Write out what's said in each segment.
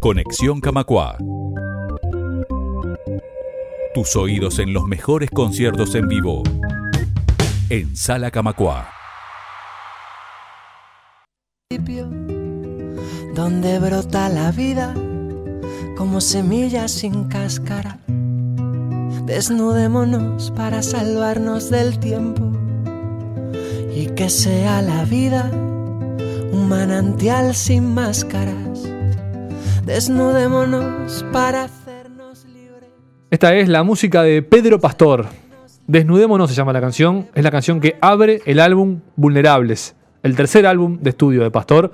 Conexión Camacua. Tus oídos en los mejores conciertos en vivo. En Sala Camacua. Donde brota la vida como semillas sin cáscara. Desnudémonos para salvarnos del tiempo y que sea la vida un manantial sin máscaras. Desnudémonos para hacernos libres. Esta es la música de Pedro Pastor. Desnudémonos se llama la canción. Es la canción que abre el álbum Vulnerables, el tercer álbum de estudio de Pastor.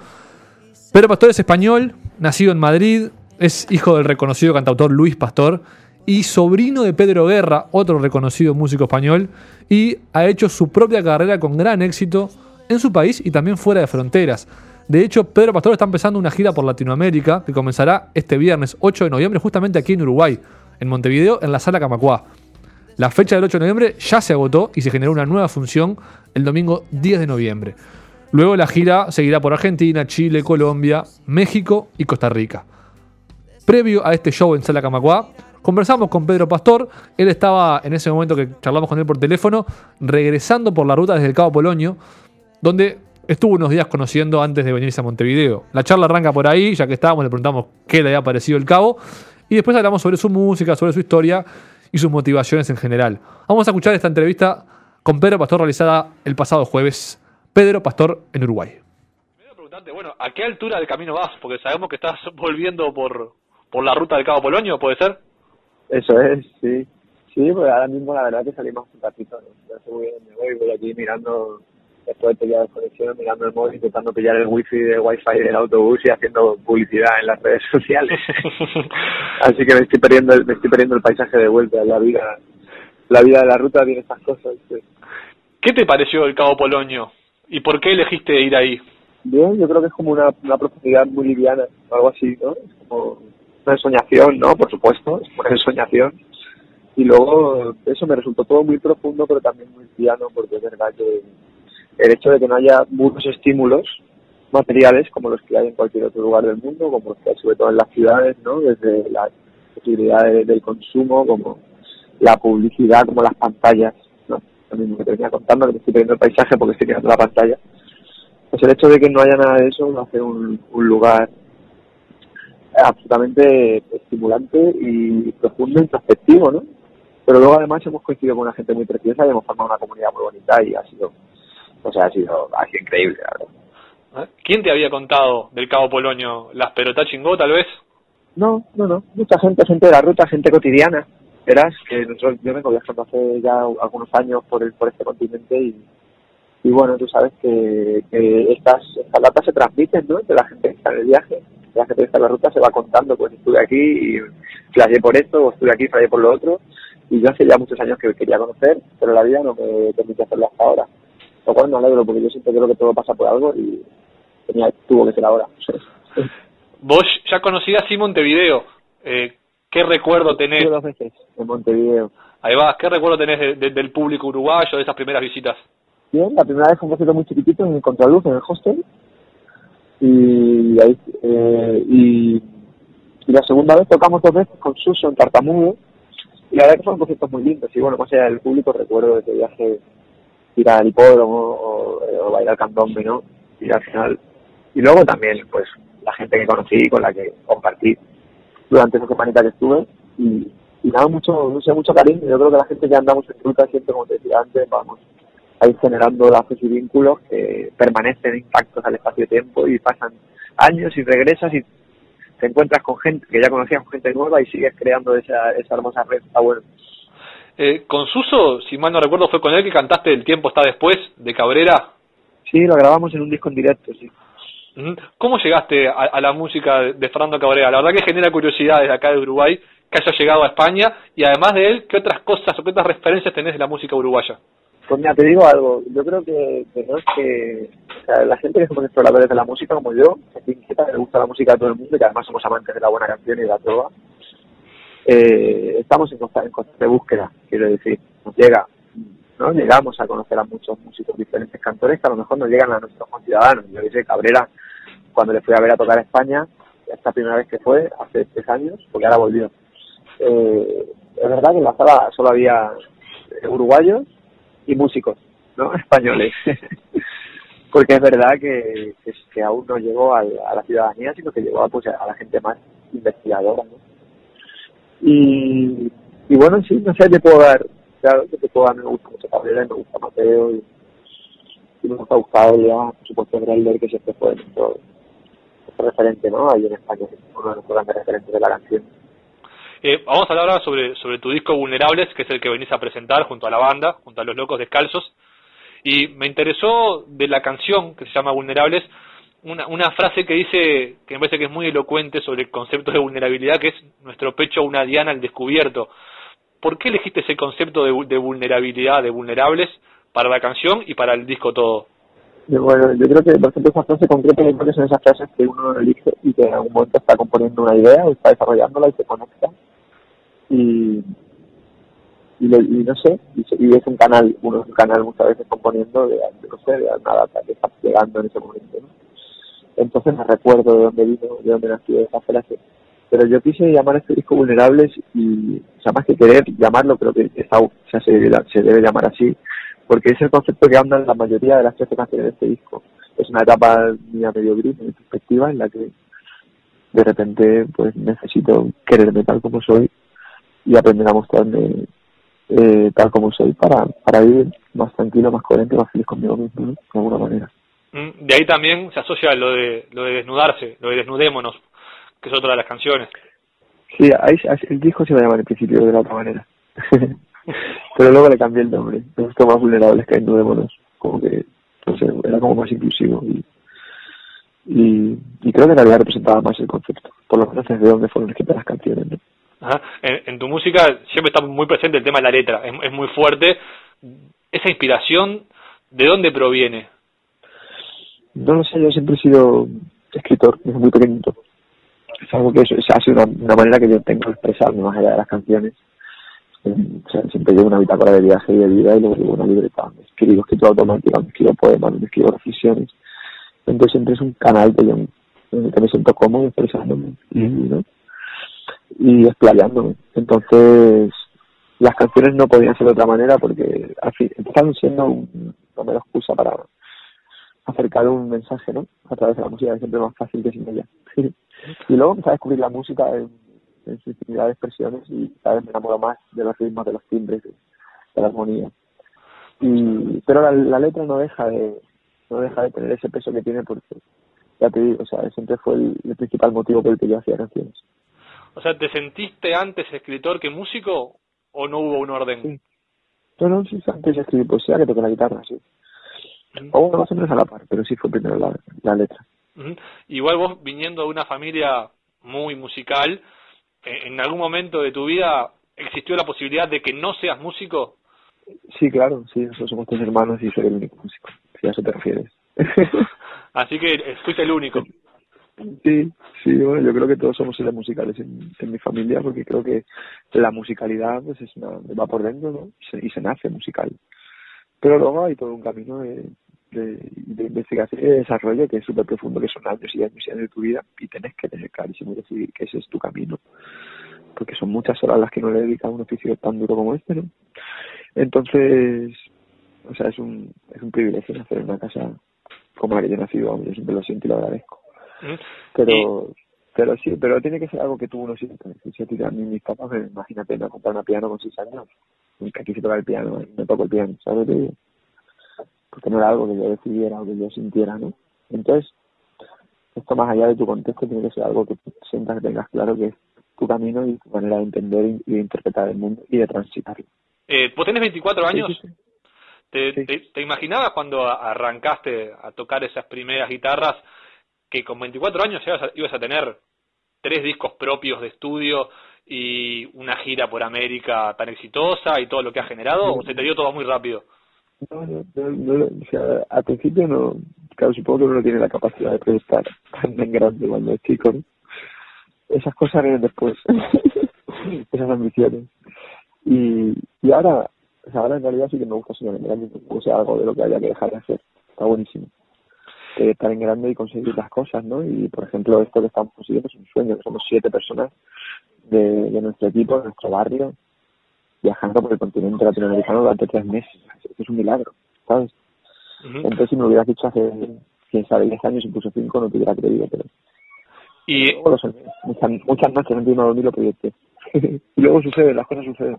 Pedro Pastor es español, nacido en Madrid, es hijo del reconocido cantautor Luis Pastor y sobrino de Pedro Guerra, otro reconocido músico español, y ha hecho su propia carrera con gran éxito en su país y también fuera de fronteras. De hecho, Pedro Pastor está empezando una gira por Latinoamérica que comenzará este viernes 8 de noviembre justamente aquí en Uruguay, en Montevideo, en la sala Camacuá. La fecha del 8 de noviembre ya se agotó y se generó una nueva función el domingo 10 de noviembre. Luego la gira seguirá por Argentina, Chile, Colombia, México y Costa Rica. Previo a este show en Sala Camacuá, conversamos con Pedro Pastor. Él estaba en ese momento que charlamos con él por teléfono, regresando por la ruta desde el Cabo Polonio, donde estuvo unos días conociendo antes de venirse a Montevideo. La charla arranca por ahí, ya que estábamos, le preguntamos qué le había parecido el Cabo, y después hablamos sobre su música, sobre su historia y sus motivaciones en general. Vamos a escuchar esta entrevista con Pedro Pastor realizada el pasado jueves. Pedro Pastor en Uruguay. preguntarte, bueno, ¿a qué altura del camino vas? Porque sabemos que estás volviendo por, por la ruta del Cabo Polonio, ¿puede ser? Eso es, sí. Sí, pues ahora mismo la verdad que salimos un ratito, ¿no? Ya sé muy bien voy, voy aquí mirando, después de pillar desconexión, mirando el móvil, intentando pillar el wifi de wifi del autobús y haciendo publicidad en las redes sociales. Así que me estoy perdiendo, el- me estoy perdiendo el paisaje de vuelta, la vida, la vida de la ruta tiene estas cosas. sí. ¿Qué te pareció el Cabo Polonio? ¿Y por qué elegiste ir ahí? Bien, yo creo que es como una, una profundidad muy liviana, o algo así, ¿no? Es como una ensoñación, ¿no? Por supuesto, es una ensoñación. Y luego eso me resultó todo muy profundo, pero también muy piano, porque es verdad que el hecho de que no haya muchos estímulos materiales como los que hay en cualquier otro lugar del mundo, como los que hay sobre todo en las ciudades, ¿no? Desde la posibilidad de- del consumo, como la publicidad, como las pantallas, ¿no? Lo mismo que te venía contando, que me estoy perdiendo el paisaje porque estoy mirando la pantalla. Pues el hecho de que no haya nada de eso hace un, un lugar absolutamente estimulante y profundo, introspectivo, ¿no? Pero luego además hemos coincidido con una gente muy preciosa y hemos formado una comunidad muy bonita y ha sido, o sea, ha sido, ha sido increíble, la verdad. ¿Eh? ¿Quién te había contado del Cabo Polonio? ¿Las Perotá Chingó, tal vez? No, no, no, mucha gente, gente de la ruta, gente cotidiana. Verás que nosotros, yo vengo viajando hace ya algunos años por el, por este continente y, y bueno, tú sabes que, que estas, estas datas se transmiten, ¿no? Entre la gente que está en el viaje, la gente que está en la ruta se va contando, pues estuve aquí y flasheé por esto, o estuve aquí, flasheé por lo otro, y yo hace ya muchos años que quería conocer, pero la vida no me permite hacerlo hasta ahora. Lo cual me alegro, porque yo siempre creo que todo pasa por algo y tenía, tuvo que ser ahora. Vos ya conocías así Montevideo. Eh, ¿Qué recuerdo tenés? Estuve dos veces en Montevideo. Ahí vas, ¿qué recuerdo tenés de- de- del público uruguayo, de esas primeras visitas? Bien, la primera vez fue un concierto muy chiquitito en Contraluz, en el hostel. Y, ahí, eh, y, y la segunda vez tocamos dos veces con Suso en Tartamudo. Y la verdad que fueron conciertos muy lindos. Y bueno, más allá del público, recuerdo de ese viaje ir al hipódromo o, o bailar candombe, ¿no? Y al final. Y luego también, pues, la gente que conocí, con la que compartí durante esa semanita que estuve. Y, y nada, mucho, no sé, mucho cariño. Yo creo que la gente que andamos en ruta siempre, como te decía antes, vamos a ir generando lazos y vínculos que permanecen intactos al espacio-tiempo y pasan años y regresas y te encuentras con gente que ya conocías, con gente nueva y sigues creando esa, esa hermosa red. Está bueno. Eh, con Suso, si mal no recuerdo, fue con él que cantaste El tiempo está después, de Cabrera. Sí, lo grabamos en un disco en directo, sí. ¿Cómo llegaste a, a la música de Fernando Cabrera? La verdad que genera curiosidad desde acá de Uruguay que haya llegado a España y además de él, ¿qué otras cosas o qué otras referencias tenés de la música uruguaya? Pues mira, te digo algo, yo creo que, es que, o sea, la gente que somos exploradores de la música como yo, que inquieta, le gusta la música a todo el mundo y que además somos amantes de la buena canción y de la trova, eh, estamos en constante, búsqueda, quiero decir, nos llega, ¿no? Llegamos a conocer a muchos músicos, diferentes cantores que a lo mejor nos llegan a nuestros conciudadanos. Yo dice Cabrera, cuando le fui a ver a tocar a España, esta primera vez que fue, hace tres años, porque ahora volvió. Eh, es verdad que en la sala solo había uruguayos y músicos, ¿no? Españoles. porque es verdad que, que, aún no llegó a, la ciudadanía, sino que llegó a, pues, a la gente más investigadora, ¿no? Y, y bueno, sí, no sé, te puedo dar, claro, te puedo dar, me gusta mucho Cabrera, me gusta Mateo, y, me gusta Gustavo, ya, por supuesto, Grailer, que siempre fue nuestro, referente, ¿no? Ahí en España, uno de los grandes referentes de la canción. Eh, vamos a hablar ahora sobre, sobre tu disco Vulnerables, que es el que venís a presentar junto a la banda, junto a los Locos Descalzos. Y me interesó de la canción que se llama Vulnerables, una, una frase que dice, que me parece que es muy elocuente sobre el concepto de vulnerabilidad, que es nuestro pecho una diana al descubierto. ¿Por qué elegiste ese concepto de, de vulnerabilidad, de vulnerables, para la canción y para el disco todo? bueno, yo creo que, por ejemplo, esa frase concreta son esas frases que uno elige y que en algún momento está componiendo una idea o está desarrollándola y se conecta. Y, y, no sé, y, es un canal, uno es un canal muchas veces componiendo de, no sé, de una data que está llegando en ese momento. ¿no? Entonces me recuerdo de dónde vino, de dónde nació esa frase. Pero yo quise llamar a este disco Vulnerables y, o sea, más que querer llamarlo, creo que está, se, debe, se debe llamar así, porque es el concepto que anda en la mayoría de las 13 canciones de este disco. Es una etapa mía medio gris, en perspectiva, en la que de repente pues necesito quererme tal como soy y aprender a mostrarme eh, tal como soy para, para vivir más tranquilo, más coherente, más feliz conmigo mismo, de alguna manera. Mm, de ahí también se asocia lo de, lo de desnudarse, lo de desnudémonos, que es otra de las canciones. Sí, ahí, el disco se va a llamar en principio de la otra manera. Pero luego le cambié el nombre. Me gustó más vulnerables que desnudémonos. Como que, no sé, era como más inclusivo y, y, y creo que en realidad representaba más el concepto. Por lo menos desde dónde fueron escritas las canciones, ¿no? Ajá. En, tu música siempre está muy presente el tema de la letra, es, es muy fuerte. Esa inspiración, ¿de dónde proviene? No lo sé, yo siempre he sido escritor desde muy pequeñito. Es algo que es, ha sido una, manera que yo tengo de expresarme más allá de las canciones. Eh, o sea, siempre llevo una bitácora de viaje y de vida y luego llevo una libreta me escribo escrito automático, me escribo poemas, me escribo reflexiones. Entonces siempre es un canal que yo que me siento cómodo expresándome y, ¿no? y explayándome. Entonces las canciones no podían ser de otra manera porque al fin, están siendo un, una excusa para acercar un mensaje, ¿no? A través de la música es siempre más fácil que sin ella. y luego empecé a descubrir la música en, su infinidad de expresiones y cada vez me enamoro más de los ritmos, de los timbres, de, la armonía. Y, pero la, letra no deja de no deja de tener ese peso que tiene porque ya te digo, o sea, siempre fue el, principal motivo por el que yo hacía canciones. O sea, ¿te sentiste antes escritor que músico o no hubo un orden? Sí. No, no, sí, antes escribí poesía que toqué la guitarra, sí. O uno más o menos a la par, pero sí fue primero la, la letra. Igual vos viniendo de una familia muy musical, eh, ¿en algún momento de tu vida existió la posibilidad de que no seas músico? Sí, claro, sí, nosotros somos tres hermanos y soy el único músico, si a eso te refieres. Así que eh, fuiste el único. Sí, sí, bueno, yo creo que todos somos seres musicales en, en, mi familia porque creo que la musicalidad pues es una, va por dentro, ¿no? y se nace musical. Pero luego hay todo un camino de, de, de investigación y de desarrollo que es súper profundo, que son años y años y años de tu vida y tenés que tener clarísimo y decidir que ese es tu camino, porque son muchas horas las que no le dedicas a un oficio tan duro como este, ¿no? Entonces, o sea, es un, es un privilegio nacer en una casa como la que yo he nacido, yo siempre lo siento y lo agradezco. Pero, pero sí, pero tiene que ser algo que tú uno siente. Si a mí mis papás, me, imagínate, me comprar una piano con seis años, nunca quise tocar el piano, me toco el piano, ¿sabes? Porque no era algo que yo decidiera o que yo sintiera, ¿no? Entonces, esto más allá de tu contexto tiene que ser algo que sientas que tengas claro que es tu camino y tu manera de entender y de interpretar el mundo y de transitarlo. Eh, vos tenés 24 años. ¿Te, te, imaginabas cuando arrancaste a tocar esas primeras guitarras que con 24 años ibas a, ibas a tener tres discos propios de estudio y una gira por América tan exitosa y todo lo que ha generado? ¿O se te dio todo muy rápido? No, no, no, o sea, al principio no, claro, supongo que uno no tiene la capacidad de proyectar tan grande cuando es chico, Esas cosas vienen después, esas ambiciones. Y, y ahora, o sea, ahora en realidad sí que me gusta soñar en o sea, algo de lo que haya que dejar de hacer. Está buenísimo. estar en grande y conseguir las cosas, ¿no? Y, por ejemplo, esto que estamos consiguiendo es un sueño, que somos siete personas de, de nuestro equipo, de nuestro barrio, viajando por el continente latinoamericano durante tres meses. es un milagro, ¿sabes? Entonces, si me hubieras dicho hace, quién sabe, 10 años, incluso 5, no te hubiera creído, pero... Y... muchas, muchas noches no dormir lo proyecté. y luego sucede, las cosas suceden.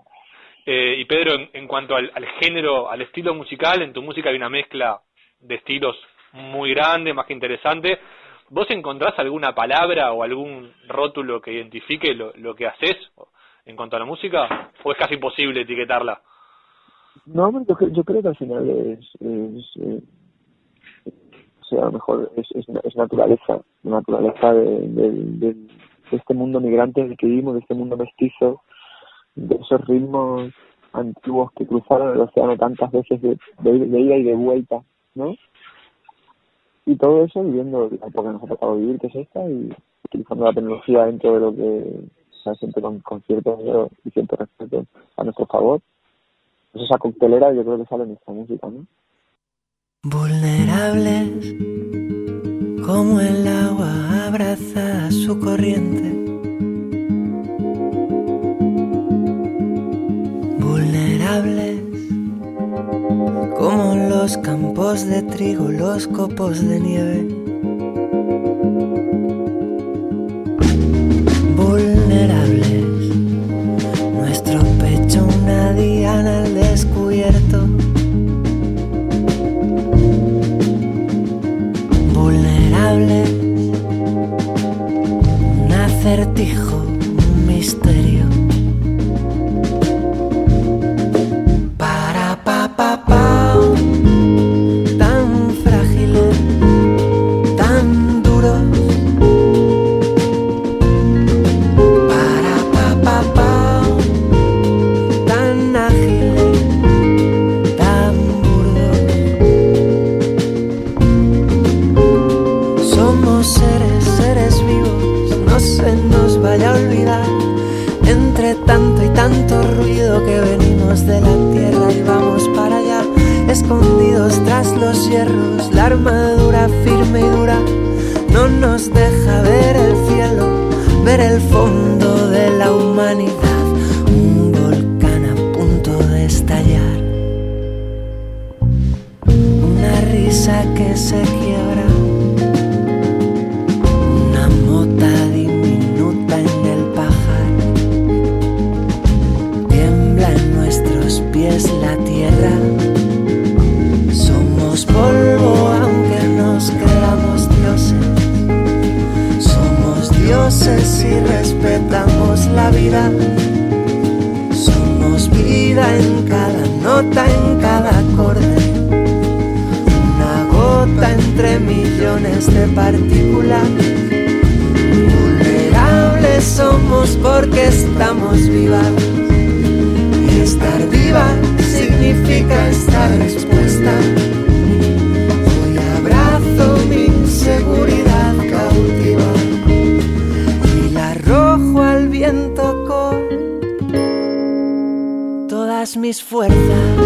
Eh, y Pedro, en, cuanto al, al, género, al estilo musical, en tu música hay una mezcla de estilos muy grande, más que interesante. ¿Vos encontrás alguna palabra o algún rótulo que identifique lo, lo que haces en cuanto a la música? ¿O es casi imposible etiquetarla? No, yo, creo que al final es, es eh, o sea, mejor es, es, naturaleza, naturaleza de, de, este mundo migrante en el que vivimos, de este mundo mestizo, de esos ritmos antiguos que cruzaron el océano tantas veces de, de, ida y de vuelta, ¿no? Y todo eso viviendo la época que nos ha tocado vivir, que es esta, y utilizando la tecnología dentro de lo que se siempre con, con cierto y cierto respeto a nuestro favor. Pues esa coctelera yo creo que sale en esta música, ¿no? Vulnerables, como el agua abraza su corriente. Vulnerables, como los campos de trigo, los copos de nieve. Vulnerables, un acertijo, y respetamos la vida. Somos vida en cada nota, en cada acorde una gota entre millones de partículas. Vulnerables somos porque estamos vivas. Estar viva significa estar expuesta. Mis fuerzas.